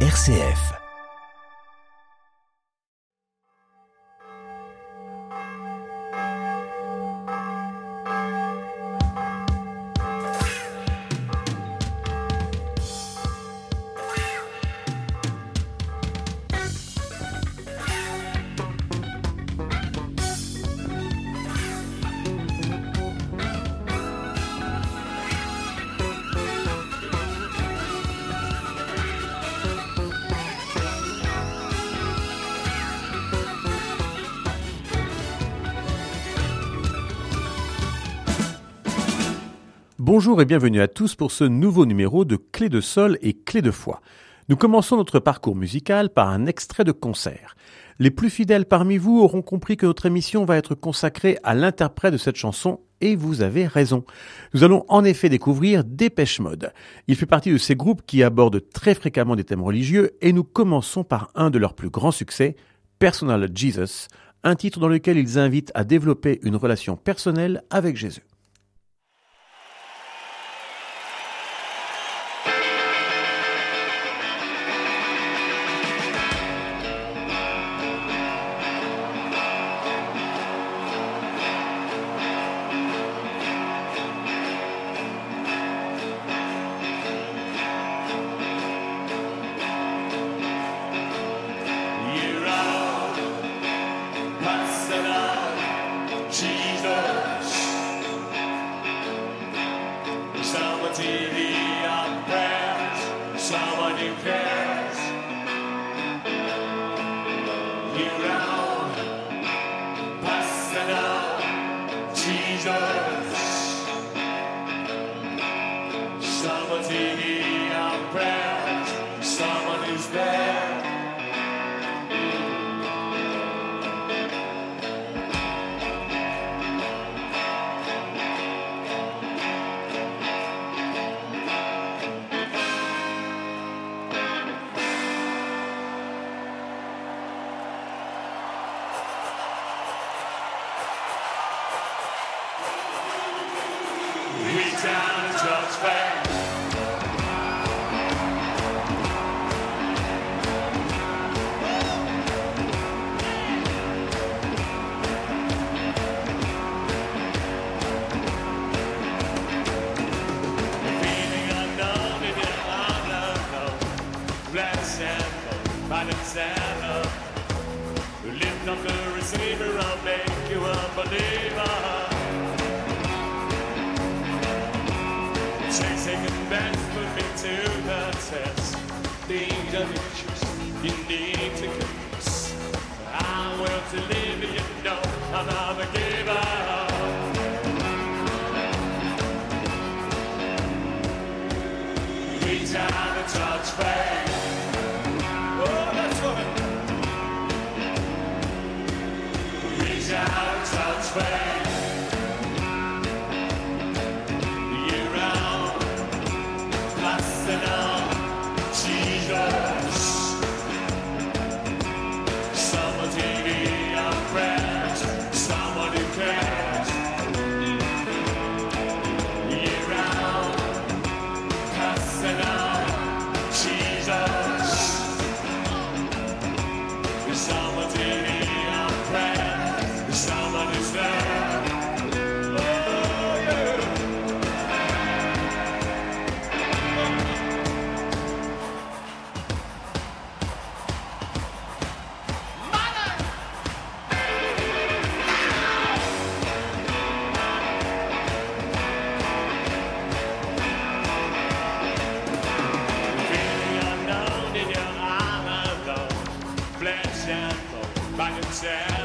RCF. Bonjour et bienvenue à tous pour ce nouveau numéro de Clé de sol et Clé de foi. Nous commençons notre parcours musical par un extrait de concert. Les plus fidèles parmi vous auront compris que notre émission va être consacrée à l'interprète de cette chanson et vous avez raison. Nous allons en effet découvrir Dépêche Mode. Il fait partie de ces groupes qui abordent très fréquemment des thèmes religieux et nous commençons par un de leurs plus grands succès, Personal Jesus, un titre dans lequel ils invitent à développer une relation personnelle avec Jésus. Martin. sad.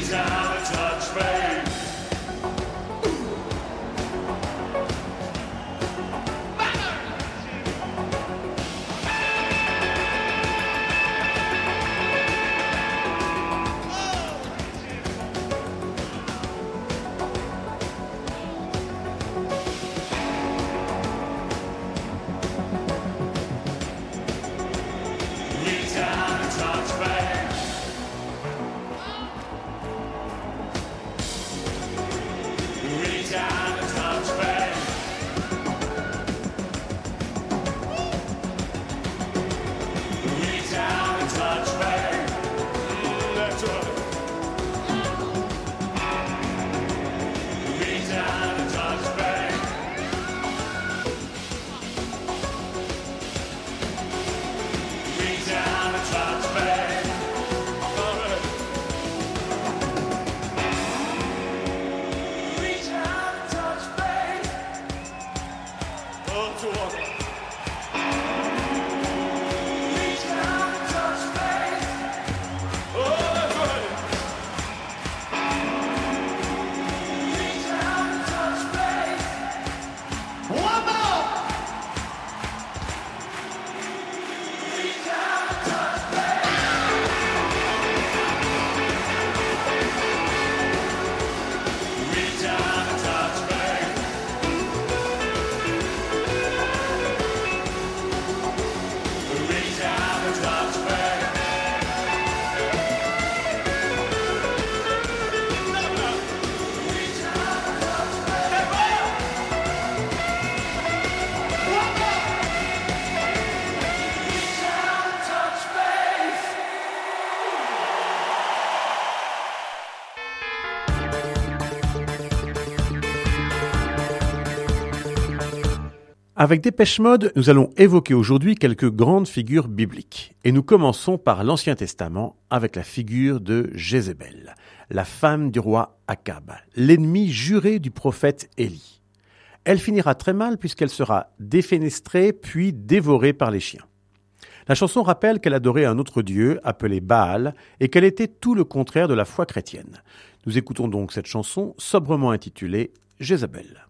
Out of touch, baby. Avec Dépêche Mode, nous allons évoquer aujourd'hui quelques grandes figures bibliques. Et nous commençons par l'Ancien Testament avec la figure de Jézébel, la femme du roi Akab, l'ennemi juré du prophète Élie. Elle finira très mal puisqu'elle sera défenestrée puis dévorée par les chiens. La chanson rappelle qu'elle adorait un autre dieu appelé Baal et qu'elle était tout le contraire de la foi chrétienne. Nous écoutons donc cette chanson sobrement intitulée Jézabel.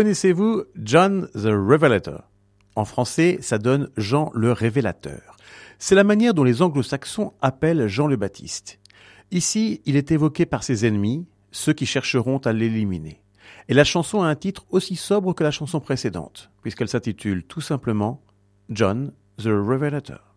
Connaissez-vous John the Revelator? En français, ça donne Jean le Révélateur. C'est la manière dont les anglo-saxons appellent Jean le Baptiste. Ici, il est évoqué par ses ennemis, ceux qui chercheront à l'éliminer. Et la chanson a un titre aussi sobre que la chanson précédente, puisqu'elle s'intitule tout simplement John the Revelator.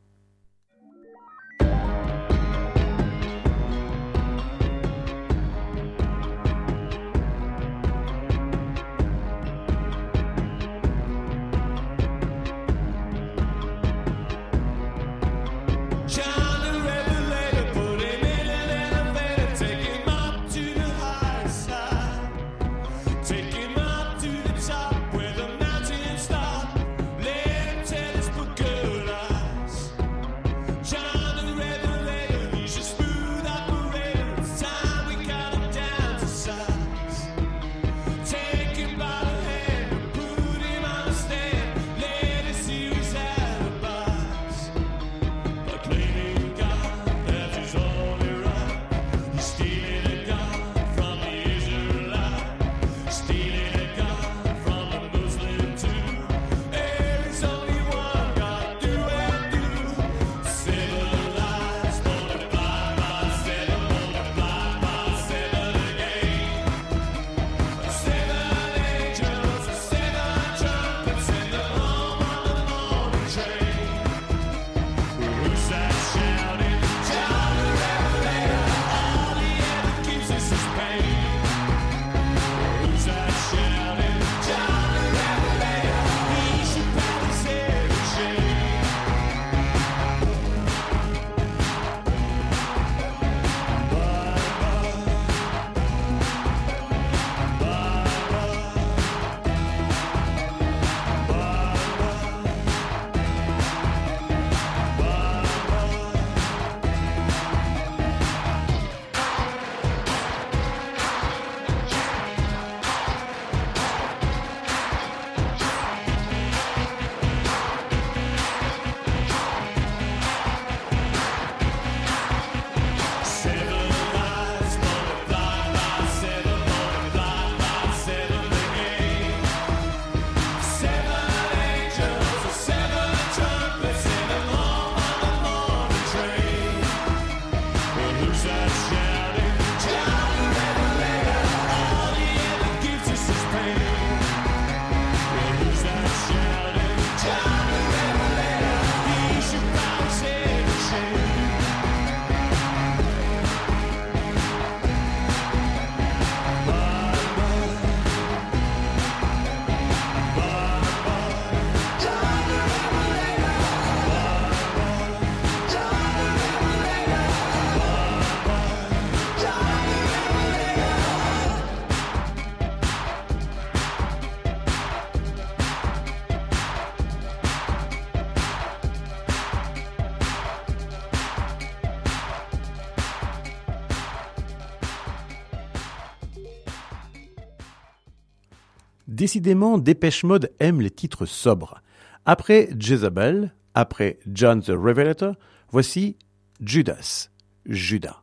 Décidément, Dépêche Mode aime les titres sobres. Après Jezebel, après John the Revelator, voici Judas, Judas.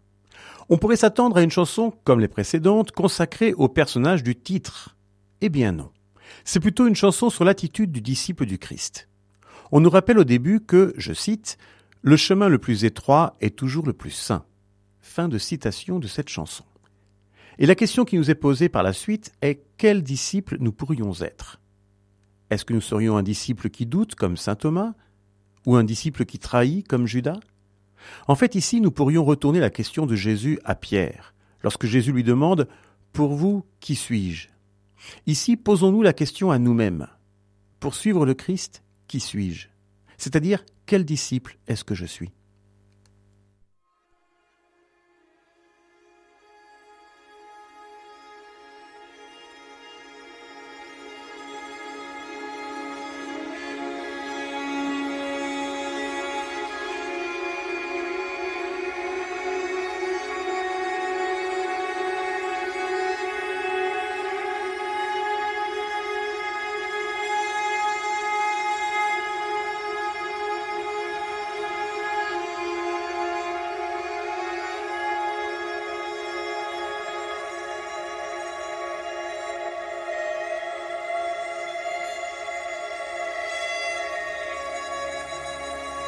On pourrait s'attendre à une chanson, comme les précédentes, consacrée au personnage du titre. Eh bien non. C'est plutôt une chanson sur l'attitude du disciple du Christ. On nous rappelle au début que, je cite, Le chemin le plus étroit est toujours le plus sain. Fin de citation de cette chanson. Et la question qui nous est posée par la suite est quel disciple nous pourrions être? Est-ce que nous serions un disciple qui doute comme Saint Thomas ou un disciple qui trahit comme Judas? En fait, ici, nous pourrions retourner la question de Jésus à Pierre, lorsque Jésus lui demande Pour vous, qui suis-je? Ici, posons-nous la question à nous-mêmes. Pour suivre le Christ, qui suis-je? C'est-à-dire, quel disciple est-ce que je suis?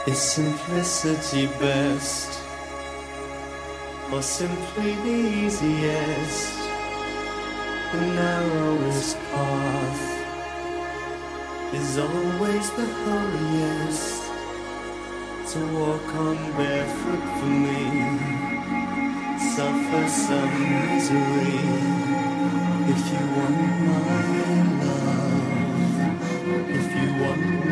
Is simplicity best? Or simply the easiest? The narrowest path is always the holiest. To walk on barefoot for me, suffer some misery. If you want my love, if you want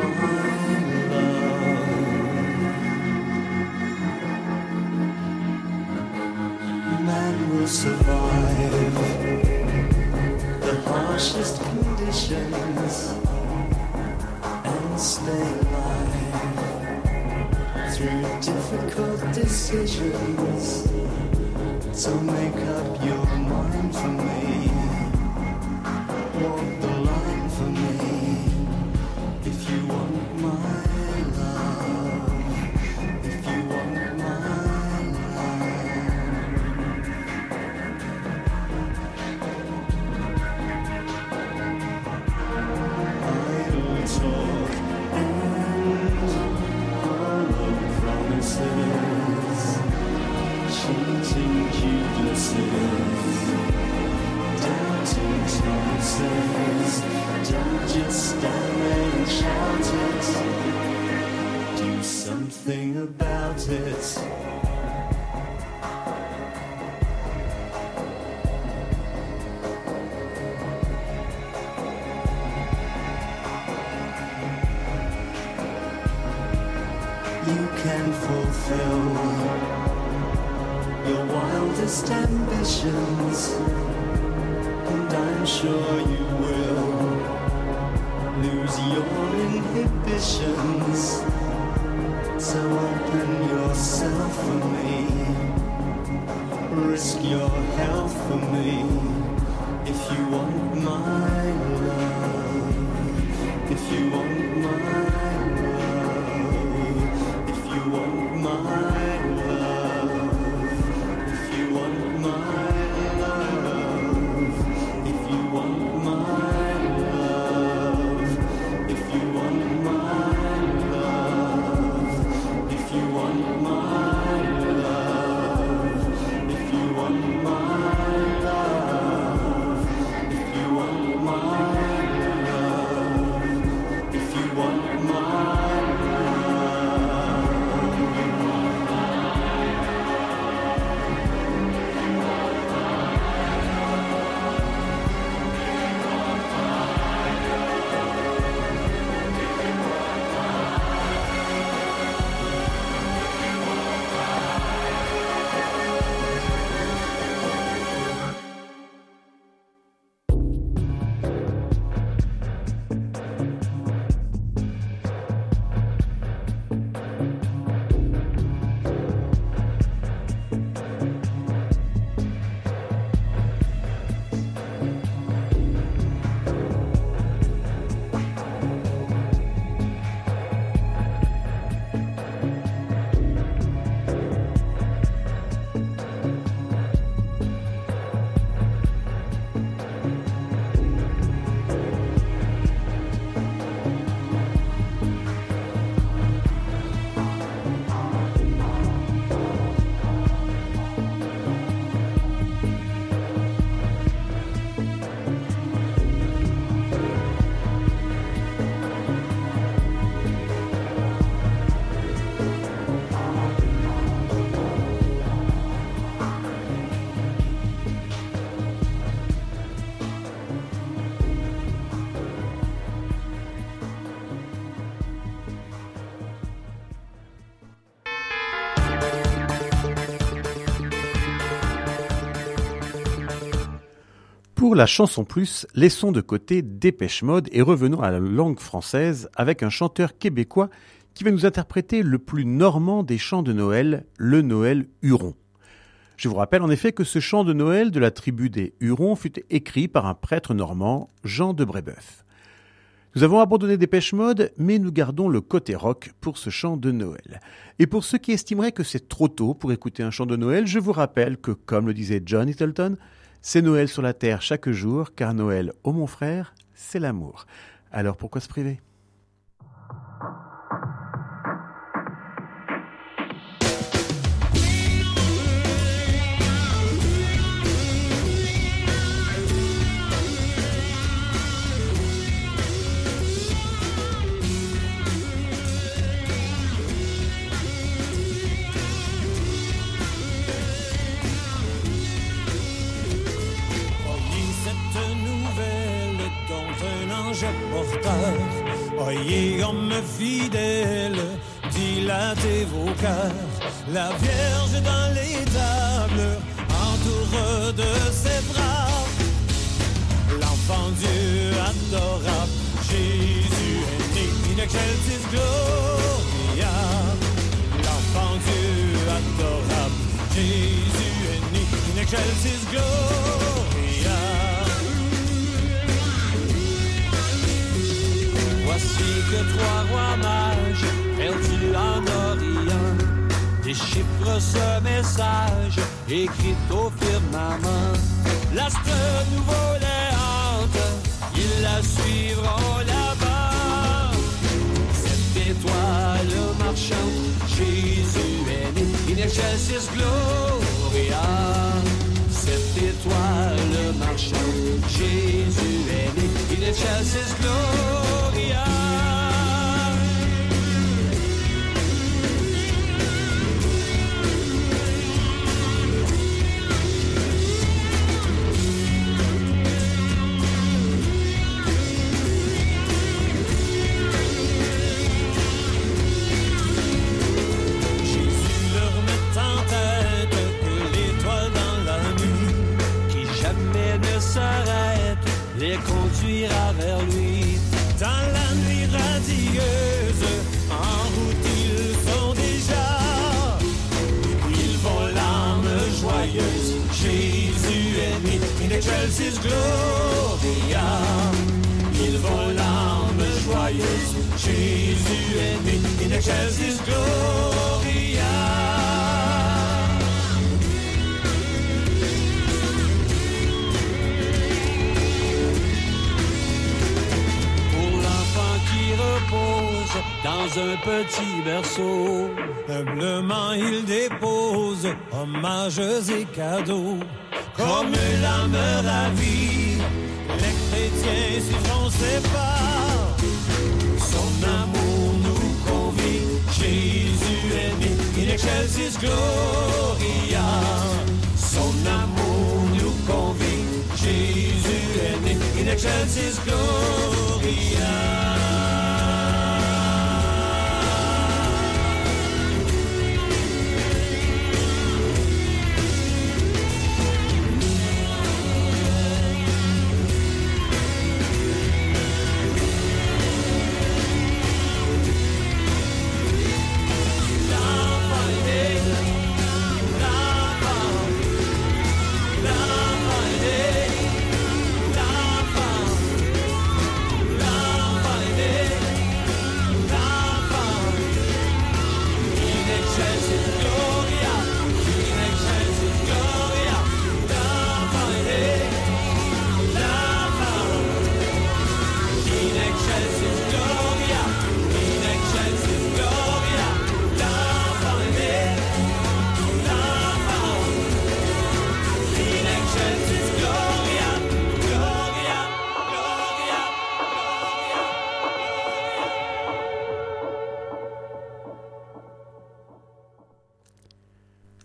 survive the harshest conditions and stay alive through difficult decisions. So make up your mind for me. Walk the something about it. you can fulfill your wildest ambitions, and I'm sure you will lose your inhibitions. So open yourself for me, risk your health for me, if you want my love, if you want Pour la chanson plus, laissons de côté Dépêche Mode et revenons à la langue française avec un chanteur québécois qui va nous interpréter le plus normand des chants de Noël, le Noël Huron. Je vous rappelle en effet que ce chant de Noël de la tribu des Hurons fut écrit par un prêtre normand, Jean de Brébeuf. Nous avons abandonné Dépêche Mode, mais nous gardons le côté rock pour ce chant de Noël. Et pour ceux qui estimeraient que c'est trop tôt pour écouter un chant de Noël, je vous rappelle que, comme le disait John Littleton, c'est Noël sur la terre chaque jour, car Noël, ô mon frère, c'est l'amour. Alors pourquoi se priver? Priez homme fidèle, dilatez vos cœurs. La Vierge dans les tables, entoure de ses bras. L'enfant Dieu adorable, Jésus est né, in excelsis gloria. L'enfant Dieu adorable, Jésus est né, in excelsis gloria. Que trois rois mages, perdus en Orient, déchiffrent ce message écrit au firmament. L'astre nouveau les hante, ils la suivront là-bas. Cette étoile marchande, Jésus est né, in excelsis gloria. Cette étoile marchande, Jésus est né, in excelsis gloria. Petit berceau, humblement il dépose hommages et cadeaux. Comme l'âme ravie, les chrétiens suivront ses pas. Son amour nous convie, Jésus est né, in excelsis gloria. Son amour nous convie, Jésus est né, in excelsis gloria.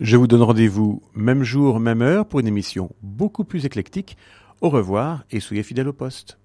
Je vous donne rendez-vous même jour, même heure pour une émission beaucoup plus éclectique. Au revoir et soyez fidèles au poste.